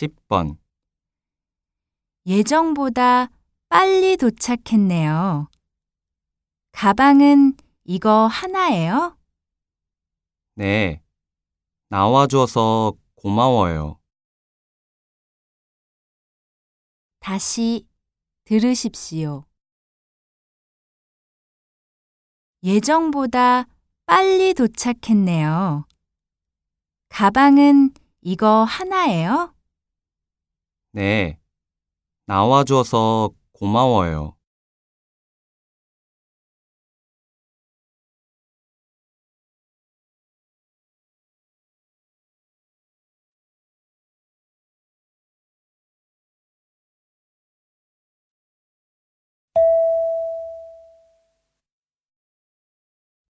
10번. 예정보다 빨리 도착했네요. 가방은 이거 하나예요? 네. 나와줘서 고마워요. 다시 들으십시오. 예정보다 빨리 도착했네요. 가방은 이거 하나예요? 네. 나와줘서 고마워요.